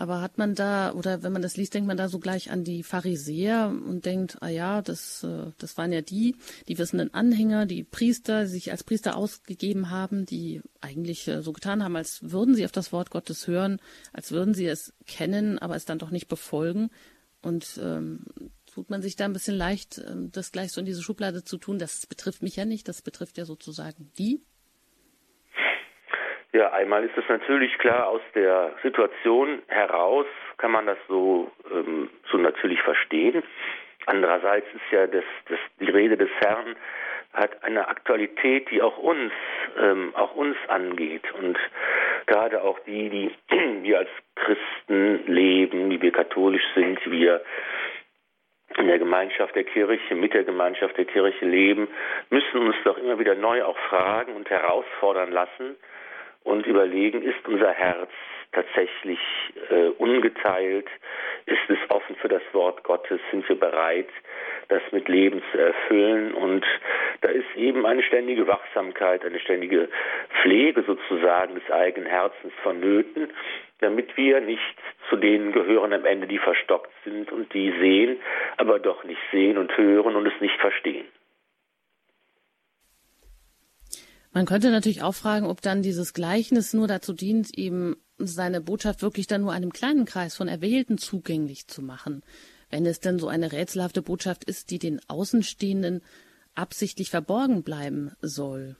Aber hat man da, oder wenn man das liest, denkt man da so gleich an die Pharisäer und denkt, ah ja, das, äh, das waren ja die, die wissenden Anhänger, die Priester, die sich als Priester ausgegeben haben, die eigentlich äh, so getan haben, als würden sie auf das Wort Gottes hören, als würden sie es kennen, aber es dann doch nicht befolgen. Und ähm, tut man sich da ein bisschen leicht, ähm, das gleich so in diese Schublade zu tun. Das betrifft mich ja nicht, das betrifft ja sozusagen die. Ja, einmal ist es natürlich klar, aus der Situation heraus kann man das so, ähm, so natürlich verstehen. Andererseits ist ja das, das, die Rede des Herrn hat eine Aktualität, die auch uns, ähm, auch uns angeht. Und gerade auch die, die wir als Christen leben, die wir katholisch sind, wir in der Gemeinschaft der Kirche, mit der Gemeinschaft der Kirche leben, müssen uns doch immer wieder neu auch fragen und herausfordern lassen und überlegen, ist unser Herz tatsächlich äh, ungeteilt? Ist es offen für das Wort Gottes? Sind wir bereit, das mit Leben zu erfüllen? Und da ist eben eine ständige Wachsamkeit, eine ständige Pflege sozusagen des eigenen Herzens vonnöten, damit wir nicht zu denen gehören am Ende, die verstockt sind und die sehen, aber doch nicht sehen und hören und es nicht verstehen. Man könnte natürlich auch fragen, ob dann dieses Gleichnis nur dazu dient, eben seine Botschaft wirklich dann nur einem kleinen Kreis von Erwählten zugänglich zu machen, wenn es denn so eine rätselhafte Botschaft ist, die den Außenstehenden absichtlich verborgen bleiben soll.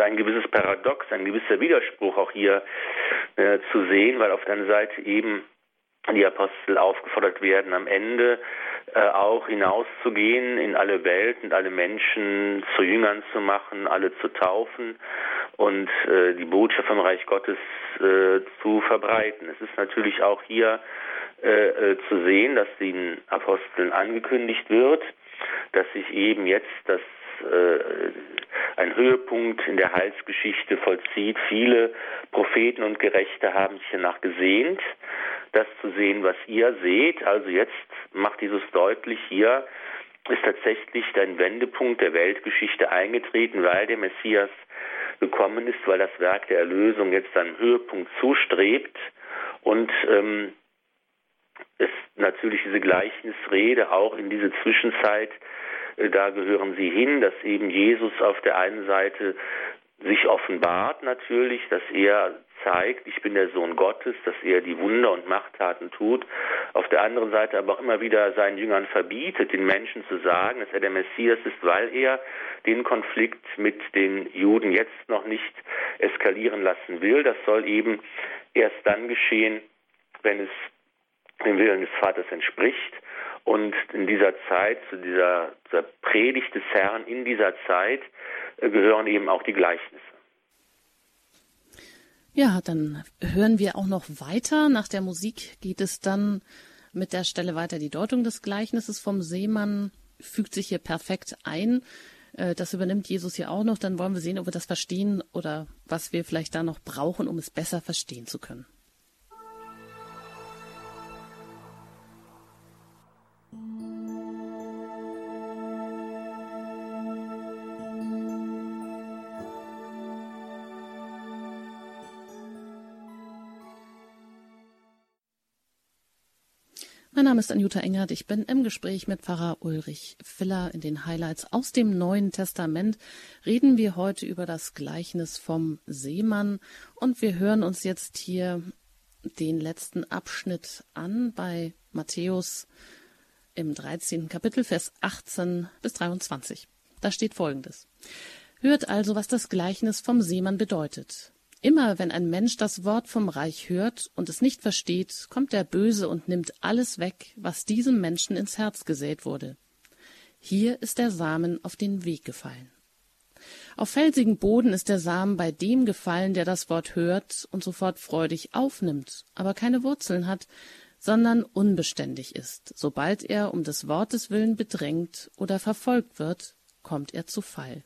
Ein gewisses Paradox, ein gewisser Widerspruch auch hier äh, zu sehen, weil auf der einen Seite eben die Apostel aufgefordert werden, am Ende äh, auch hinauszugehen in alle Welt und alle Menschen zu Jüngern zu machen, alle zu taufen und äh, die Botschaft vom Reich Gottes äh, zu verbreiten. Es ist natürlich auch hier äh, äh, zu sehen, dass den Aposteln angekündigt wird, dass sich eben jetzt das ein Höhepunkt in der Heilsgeschichte vollzieht. Viele Propheten und Gerechte haben sich danach gesehnt, das zu sehen, was ihr seht. Also jetzt macht Jesus deutlich, hier ist tatsächlich ein Wendepunkt der Weltgeschichte eingetreten, weil der Messias gekommen ist, weil das Werk der Erlösung jetzt einem Höhepunkt zustrebt und ähm, es natürlich diese Gleichnisrede auch in diese Zwischenzeit, äh, da gehören sie hin, dass eben Jesus auf der einen Seite sich offenbart natürlich, dass er zeigt, ich bin der Sohn Gottes, dass er die Wunder und Machttaten tut. Auf der anderen Seite aber auch immer wieder seinen Jüngern verbietet, den Menschen zu sagen, dass er der Messias ist, weil er den Konflikt mit den Juden jetzt noch nicht eskalieren lassen will. Das soll eben erst dann geschehen, wenn es dem Willen des Vaters entspricht. Und in dieser Zeit, zu dieser, dieser Predigt des Herrn, in dieser Zeit äh, gehören eben auch die Gleichnisse. Ja, dann hören wir auch noch weiter. Nach der Musik geht es dann mit der Stelle weiter. Die Deutung des Gleichnisses vom Seemann fügt sich hier perfekt ein. Äh, das übernimmt Jesus hier auch noch. Dann wollen wir sehen, ob wir das verstehen oder was wir vielleicht da noch brauchen, um es besser verstehen zu können. Name ist Anjuta Engert. Ich bin im Gespräch mit Pfarrer Ulrich Filler in den Highlights aus dem Neuen Testament. Reden wir heute über das Gleichnis vom Seemann und wir hören uns jetzt hier den letzten Abschnitt an bei Matthäus im 13. Kapitel, Vers 18 bis 23. Da steht folgendes. Hört also, was das Gleichnis vom Seemann bedeutet. Immer wenn ein Mensch das Wort vom Reich hört und es nicht versteht, kommt der Böse und nimmt alles weg, was diesem Menschen ins Herz gesät wurde. Hier ist der Samen auf den Weg gefallen. Auf felsigen Boden ist der Samen bei dem gefallen, der das Wort hört und sofort freudig aufnimmt, aber keine Wurzeln hat, sondern unbeständig ist. Sobald er um des Wortes willen bedrängt oder verfolgt wird, kommt er zu Fall.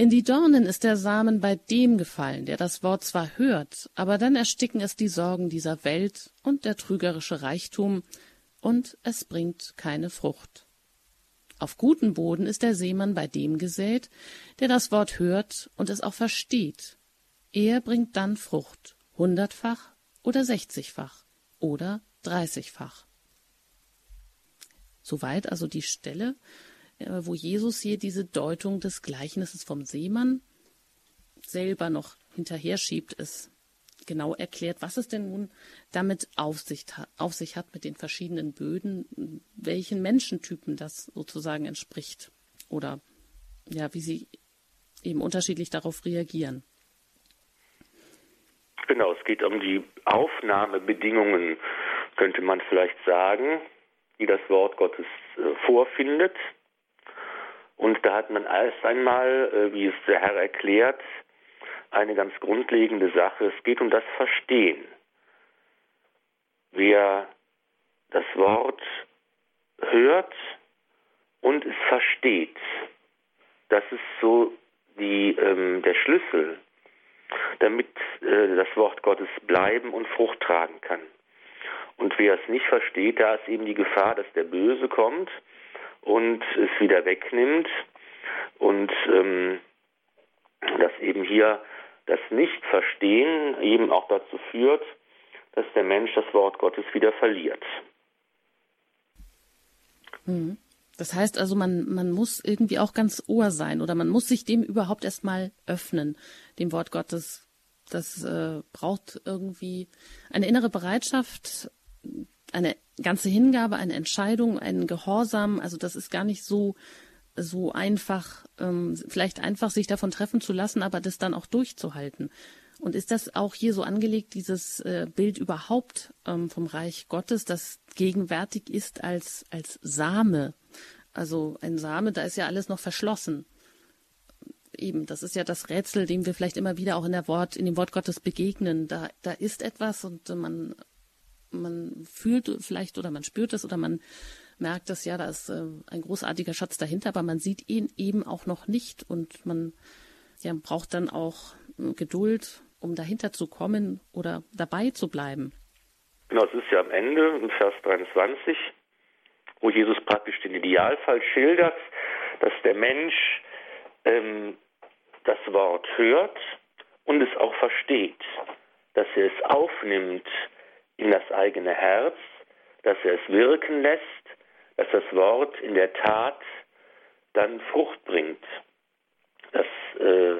In die Dornen ist der Samen bei dem gefallen, der das Wort zwar hört, aber dann ersticken es die Sorgen dieser Welt und der trügerische Reichtum, und es bringt keine Frucht. Auf guten Boden ist der Seemann bei dem gesät, der das Wort hört und es auch versteht. Er bringt dann Frucht, hundertfach oder sechzigfach oder dreißigfach. Soweit also die Stelle, wo Jesus hier diese Deutung des Gleichnisses vom Seemann selber noch hinterher schiebt, es genau erklärt, was es denn nun damit auf sich, auf sich hat mit den verschiedenen Böden, welchen Menschentypen das sozusagen entspricht oder ja, wie sie eben unterschiedlich darauf reagieren. Genau, es geht um die Aufnahmebedingungen, könnte man vielleicht sagen, die das Wort Gottes äh, vorfindet. Und da hat man erst einmal, äh, wie es der Herr erklärt, eine ganz grundlegende Sache. Es geht um das Verstehen. Wer das Wort hört und es versteht, das ist so die, ähm, der Schlüssel, damit äh, das Wort Gottes bleiben und Frucht tragen kann. Und wer es nicht versteht, da ist eben die Gefahr, dass der Böse kommt und es wieder wegnimmt und ähm, dass eben hier das Nichtverstehen eben auch dazu führt, dass der Mensch das Wort Gottes wieder verliert. Mhm. Das heißt also, man, man muss irgendwie auch ganz ohr sein oder man muss sich dem überhaupt erstmal öffnen, dem Wort Gottes Das äh, braucht irgendwie eine innere Bereitschaft, eine ganze Hingabe, eine Entscheidung, einen Gehorsam. Also das ist gar nicht so so einfach, ähm, vielleicht einfach sich davon treffen zu lassen, aber das dann auch durchzuhalten. Und ist das auch hier so angelegt, dieses äh, Bild überhaupt ähm, vom Reich Gottes, das gegenwärtig ist als, als Same? Also ein Same, da ist ja alles noch verschlossen. Eben, das ist ja das Rätsel, dem wir vielleicht immer wieder auch in der Wort, in dem Wort Gottes begegnen. Da, da ist etwas und man man fühlt vielleicht oder man spürt es oder man merkt es, ja, da ist äh, ein großartiger Schatz dahinter, aber man sieht ihn eben auch noch nicht und man ja, braucht dann auch äh, Geduld, um dahinter zu kommen oder dabei zu bleiben. Genau, es ist ja am Ende, in Vers 23, wo Jesus praktisch den Idealfall schildert, dass der Mensch ähm, das Wort hört und es auch versteht, dass er es aufnimmt, in das eigene Herz, dass er es wirken lässt, dass das Wort in der Tat dann Frucht bringt. Dass äh,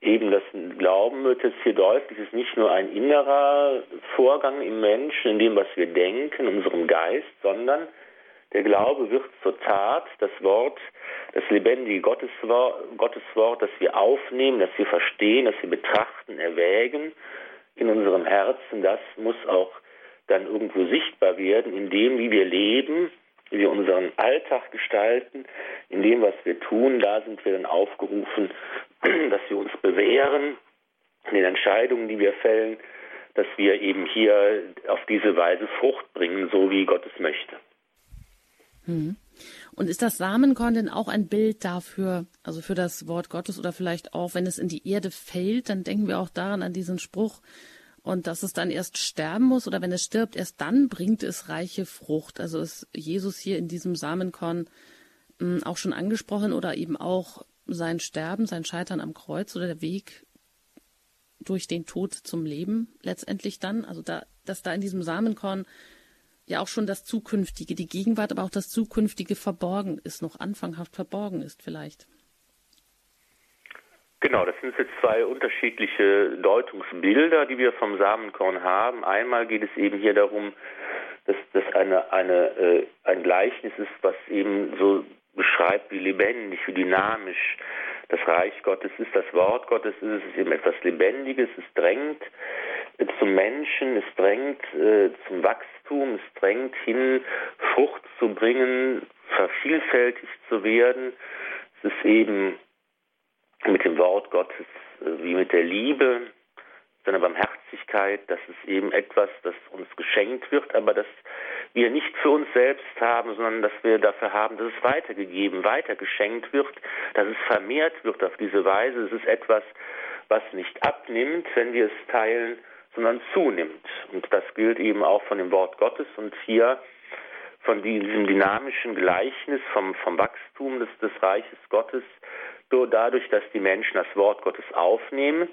eben das Glauben wird jetzt hier deutlich, ist nicht nur ein innerer Vorgang im Menschen, in dem, was wir denken, unserem Geist, sondern der Glaube wird zur Tat, das Wort, das lebendige Gotteswort, Gotteswort, das wir aufnehmen, das wir verstehen, das wir betrachten, erwägen in unserem Herzen, das muss auch dann irgendwo sichtbar werden, in dem, wie wir leben, wie wir unseren Alltag gestalten, in dem, was wir tun, da sind wir dann aufgerufen, dass wir uns bewähren in den Entscheidungen, die wir fällen, dass wir eben hier auf diese Weise Frucht bringen, so wie Gott es möchte. Hm. Und ist das Samenkorn denn auch ein Bild dafür, also für das Wort Gottes oder vielleicht auch, wenn es in die Erde fällt, dann denken wir auch daran an diesen Spruch, und dass es dann erst sterben muss oder wenn es stirbt, erst dann bringt es reiche Frucht. Also ist Jesus hier in diesem Samenkorn hm, auch schon angesprochen oder eben auch sein Sterben, sein Scheitern am Kreuz oder der Weg durch den Tod zum Leben letztendlich dann. Also da, dass da in diesem Samenkorn ja auch schon das Zukünftige, die Gegenwart, aber auch das Zukünftige verborgen ist, noch anfanghaft verborgen ist vielleicht. Genau, das sind jetzt zwei unterschiedliche Deutungsbilder, die wir vom Samenkorn haben. Einmal geht es eben hier darum, dass das eine, eine, äh, ein Gleichnis ist, was eben so beschreibt, wie lebendig, wie dynamisch das Reich Gottes ist, das Wort Gottes ist. Es ist eben etwas Lebendiges, es drängt zum Menschen, es drängt äh, zum Wachstum, es drängt hin, Frucht zu bringen, vervielfältigt zu werden. Es ist eben mit dem Wort Gottes äh, wie mit der Liebe, seiner Barmherzigkeit, das ist eben etwas, das uns geschenkt wird, aber das wir nicht für uns selbst haben, sondern dass wir dafür haben, dass es weitergegeben, weitergeschenkt wird, dass es vermehrt wird auf diese Weise. Es ist etwas, was nicht abnimmt, wenn wir es teilen, sondern zunimmt. Und das gilt eben auch von dem Wort Gottes und hier von diesem dynamischen Gleichnis vom, vom Wachstum des, des Reiches Gottes dadurch, dass die Menschen das Wort Gottes aufnehmen.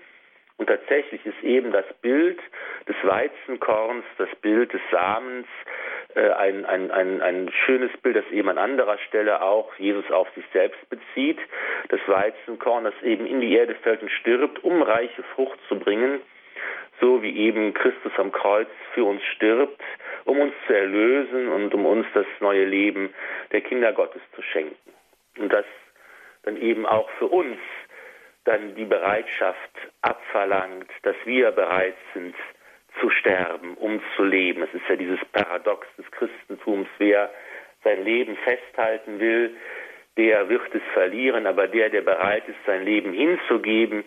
Und tatsächlich ist eben das Bild des Weizenkorns, das Bild des Samens, äh, ein, ein, ein, ein schönes Bild, das eben an anderer Stelle auch Jesus auf sich selbst bezieht. Das Weizenkorn, das eben in die Erde fällt und stirbt, um reiche Frucht zu bringen, so wie eben Christus am Kreuz für uns stirbt, um uns zu erlösen und um uns das neue Leben der Kinder Gottes zu schenken. Und das dann eben auch für uns dann die Bereitschaft abverlangt, dass wir bereit sind zu sterben, um zu leben. Es ist ja dieses Paradox des Christentums, wer sein Leben festhalten will, der wird es verlieren, aber der, der bereit ist, sein Leben hinzugeben,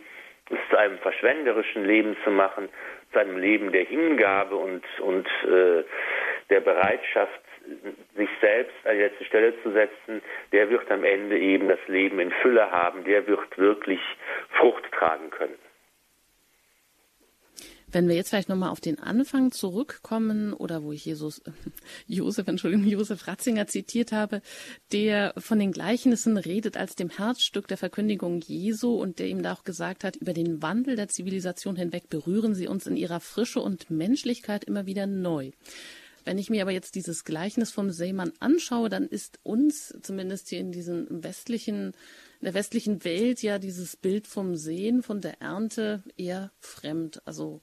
es zu einem verschwenderischen Leben zu machen, zu einem Leben der Hingabe und, und äh, der Bereitschaft, sich selbst an die letzte Stelle zu setzen, der wird am Ende eben das Leben in Fülle haben, der wird wirklich Frucht tragen können. Wenn wir jetzt vielleicht nochmal auf den Anfang zurückkommen oder wo ich Jesus, Josef, Entschuldigung, Josef Ratzinger zitiert habe, der von den Gleichnissen redet als dem Herzstück der Verkündigung Jesu und der ihm da auch gesagt hat, über den Wandel der Zivilisation hinweg berühren sie uns in ihrer Frische und Menschlichkeit immer wieder neu. Wenn ich mir aber jetzt dieses Gleichnis vom Seemann anschaue, dann ist uns zumindest hier in diesen westlichen, in der westlichen Welt ja dieses Bild vom Sehen, von der Ernte eher fremd, also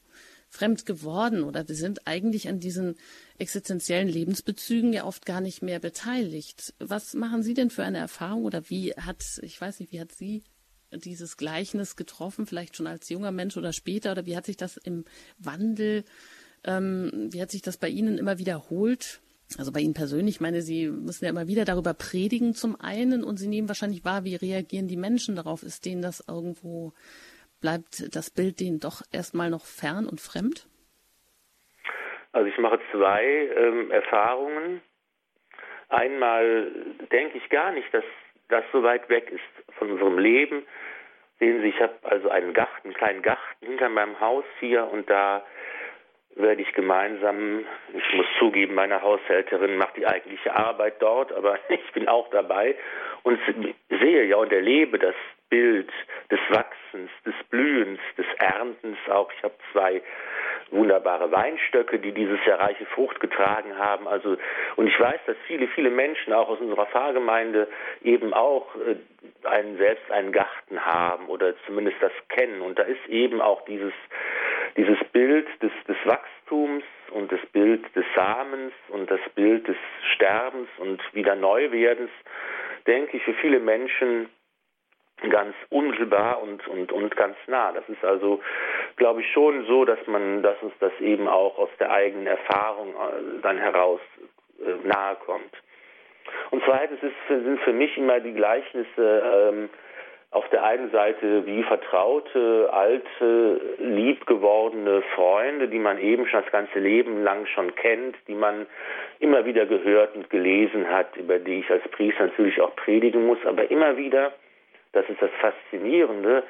fremd geworden oder wir sind eigentlich an diesen existenziellen Lebensbezügen ja oft gar nicht mehr beteiligt. Was machen Sie denn für eine Erfahrung oder wie hat, ich weiß nicht, wie hat Sie dieses Gleichnis getroffen, vielleicht schon als junger Mensch oder später oder wie hat sich das im Wandel, ähm, wie hat sich das bei Ihnen immer wiederholt? Also bei Ihnen persönlich, ich meine, Sie müssen ja immer wieder darüber predigen zum einen und Sie nehmen wahrscheinlich wahr, wie reagieren die Menschen darauf? Ist denen das irgendwo bleibt das Bild denen doch erstmal noch fern und fremd? Also ich mache zwei ähm, Erfahrungen. Einmal denke ich gar nicht, dass das so weit weg ist von unserem Leben. Sehen Sie, ich habe also einen Garten, einen kleinen Garten hinter meinem Haus hier und da werde ich gemeinsam, ich muss zugeben, meine Haushälterin macht die eigentliche Arbeit dort, aber ich bin auch dabei und sehe ja und erlebe das Bild des Wachsens, des Blühens, des Erntens auch. Ich habe zwei wunderbare Weinstöcke, die dieses Jahr reiche Frucht getragen haben. Also, und ich weiß, dass viele, viele Menschen auch aus unserer Pfarrgemeinde eben auch äh, einen, selbst einen Garten haben oder zumindest das kennen. Und da ist eben auch dieses, dieses Bild des, des Wachstums und das Bild des Samens und das Bild des Sterbens und wieder Neuwerdens, denke ich, für viele Menschen ganz unmittelbar und, und, und ganz nah. Das ist also, glaube ich, schon so, dass man, dass uns das eben auch aus der eigenen Erfahrung äh, dann heraus äh, nahe kommt. Und zweitens ist, sind für mich immer die Gleichnisse ähm, auf der einen Seite wie vertraute, alte, liebgewordene Freunde, die man eben schon das ganze Leben lang schon kennt, die man immer wieder gehört und gelesen hat, über die ich als Priester natürlich auch predigen muss, aber immer wieder das ist das Faszinierende,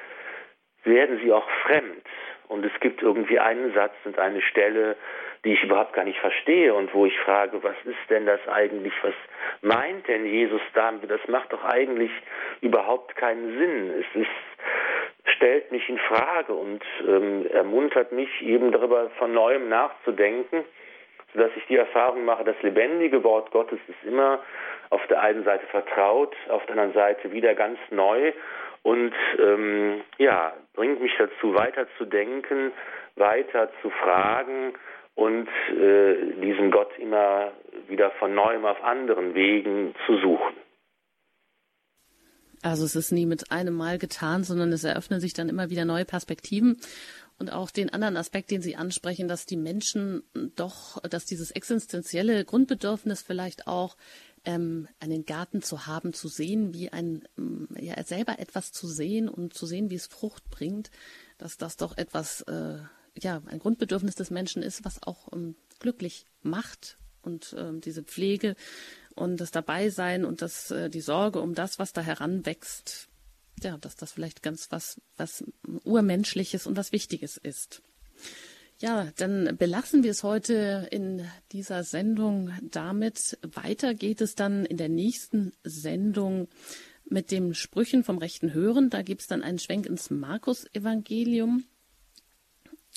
werden sie auch fremd. Und es gibt irgendwie einen Satz und eine Stelle, die ich überhaupt gar nicht verstehe und wo ich frage, was ist denn das eigentlich, was meint denn Jesus damit? Das macht doch eigentlich überhaupt keinen Sinn. Es ist, stellt mich in Frage und ähm, ermuntert mich eben darüber von neuem nachzudenken, sodass ich die Erfahrung mache, das lebendige Wort Gottes ist immer auf der einen Seite vertraut, auf der anderen Seite wieder ganz neu und ähm, ja, bringt mich dazu, weiter zu denken, weiter zu fragen und äh, diesen Gott immer wieder von neuem auf anderen Wegen zu suchen. Also es ist nie mit einem Mal getan, sondern es eröffnen sich dann immer wieder neue Perspektiven und auch den anderen Aspekt, den Sie ansprechen, dass die Menschen doch, dass dieses existenzielle Grundbedürfnis vielleicht auch ähm, einen Garten zu haben, zu sehen, wie ein, ähm, ja, selber etwas zu sehen und zu sehen, wie es Frucht bringt, dass das doch etwas, äh, ja, ein Grundbedürfnis des Menschen ist, was auch ähm, glücklich macht und ähm, diese Pflege und das Dabeisein und das, äh, die Sorge um das, was da heranwächst, ja, dass das vielleicht ganz was, was urmenschliches und was Wichtiges ist. Ja, dann belassen wir es heute in dieser Sendung damit. Weiter geht es dann in der nächsten Sendung mit den Sprüchen vom rechten Hören. Da gibt es dann einen Schwenk ins Markus-Evangelium.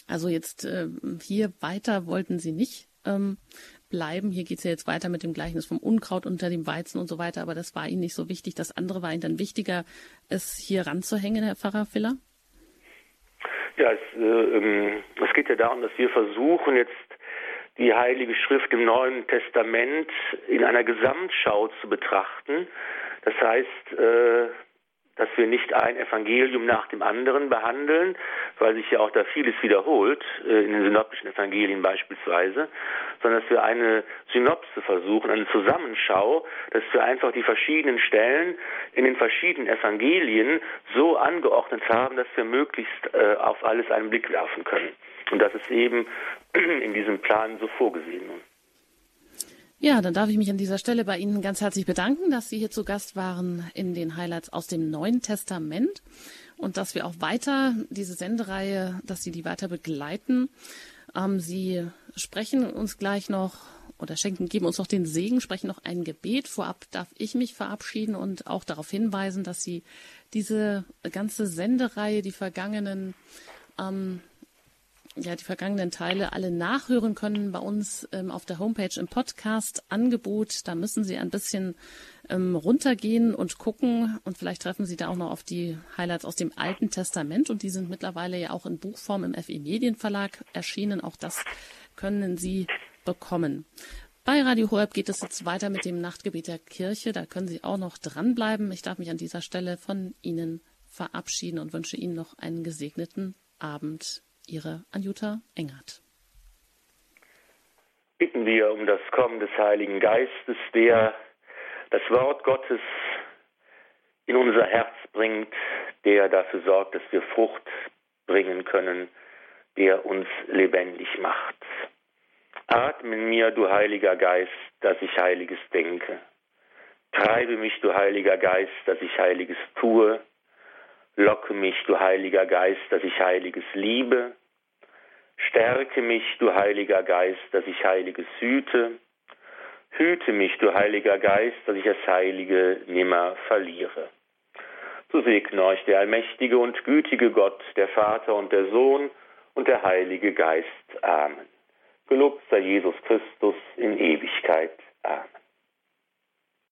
Also jetzt äh, hier weiter wollten sie nicht ähm, bleiben. Hier geht es ja jetzt weiter mit dem Gleichnis vom Unkraut unter dem Weizen und so weiter, aber das war ihnen nicht so wichtig. Das andere war ihnen dann wichtiger, es hier ranzuhängen, Herr Pfarrer Filler. Ja, es, äh, ähm, es geht ja darum, dass wir versuchen jetzt die Heilige Schrift im Neuen Testament in einer Gesamtschau zu betrachten. Das heißt, äh, dass wir nicht ein Evangelium nach dem anderen behandeln, weil sich ja auch da vieles wiederholt, äh, in den synoptischen Evangelien beispielsweise, sondern dass wir eine Synopse versuchen, eine Zusammenschau, dass wir einfach die verschiedenen Stellen in den verschiedenen Evangelien so angeordnet haben, dass wir möglichst äh, auf alles einen Blick werfen können. Und das ist eben in diesem Plan so vorgesehen. Ja, dann darf ich mich an dieser Stelle bei Ihnen ganz herzlich bedanken, dass Sie hier zu Gast waren in den Highlights aus dem Neuen Testament und dass wir auch weiter diese Sendereihe, dass Sie die weiter begleiten. Ähm, Sie sprechen uns gleich noch oder schenken, geben uns noch den Segen, sprechen noch ein Gebet. Vorab darf ich mich verabschieden und auch darauf hinweisen, dass Sie diese ganze Sendereihe, die vergangenen ähm, ja die vergangenen Teile alle nachhören können bei uns ähm, auf der Homepage im Podcast-Angebot. Da müssen Sie ein bisschen ähm, runtergehen und gucken und vielleicht treffen Sie da auch noch auf die Highlights aus dem Alten Testament und die sind mittlerweile ja auch in Buchform im FE Medienverlag erschienen. Auch das können Sie bekommen. Bei Radio Horeb geht es jetzt weiter mit dem Nachtgebet der Kirche. Da können Sie auch noch dranbleiben. Ich darf mich an dieser Stelle von Ihnen verabschieden und wünsche Ihnen noch einen gesegneten Abend. Ihre Anjuta Engert. Bitten wir um das Kommen des Heiligen Geistes, der das Wort Gottes in unser Herz bringt, der dafür sorgt, dass wir Frucht bringen können, der uns lebendig macht. Atme in mir, du Heiliger Geist, dass ich Heiliges denke. Treibe mich, du Heiliger Geist, dass ich Heiliges tue. Locke mich, du Heiliger Geist, dass ich Heiliges liebe. Stärke mich, du Heiliger Geist, dass ich Heiliges hüte. Hüte mich, du Heiliger Geist, dass ich das Heilige nimmer verliere. So segne euch der allmächtige und gütige Gott, der Vater und der Sohn und der Heilige Geist. Amen. Gelobt sei Jesus Christus in Ewigkeit. Amen.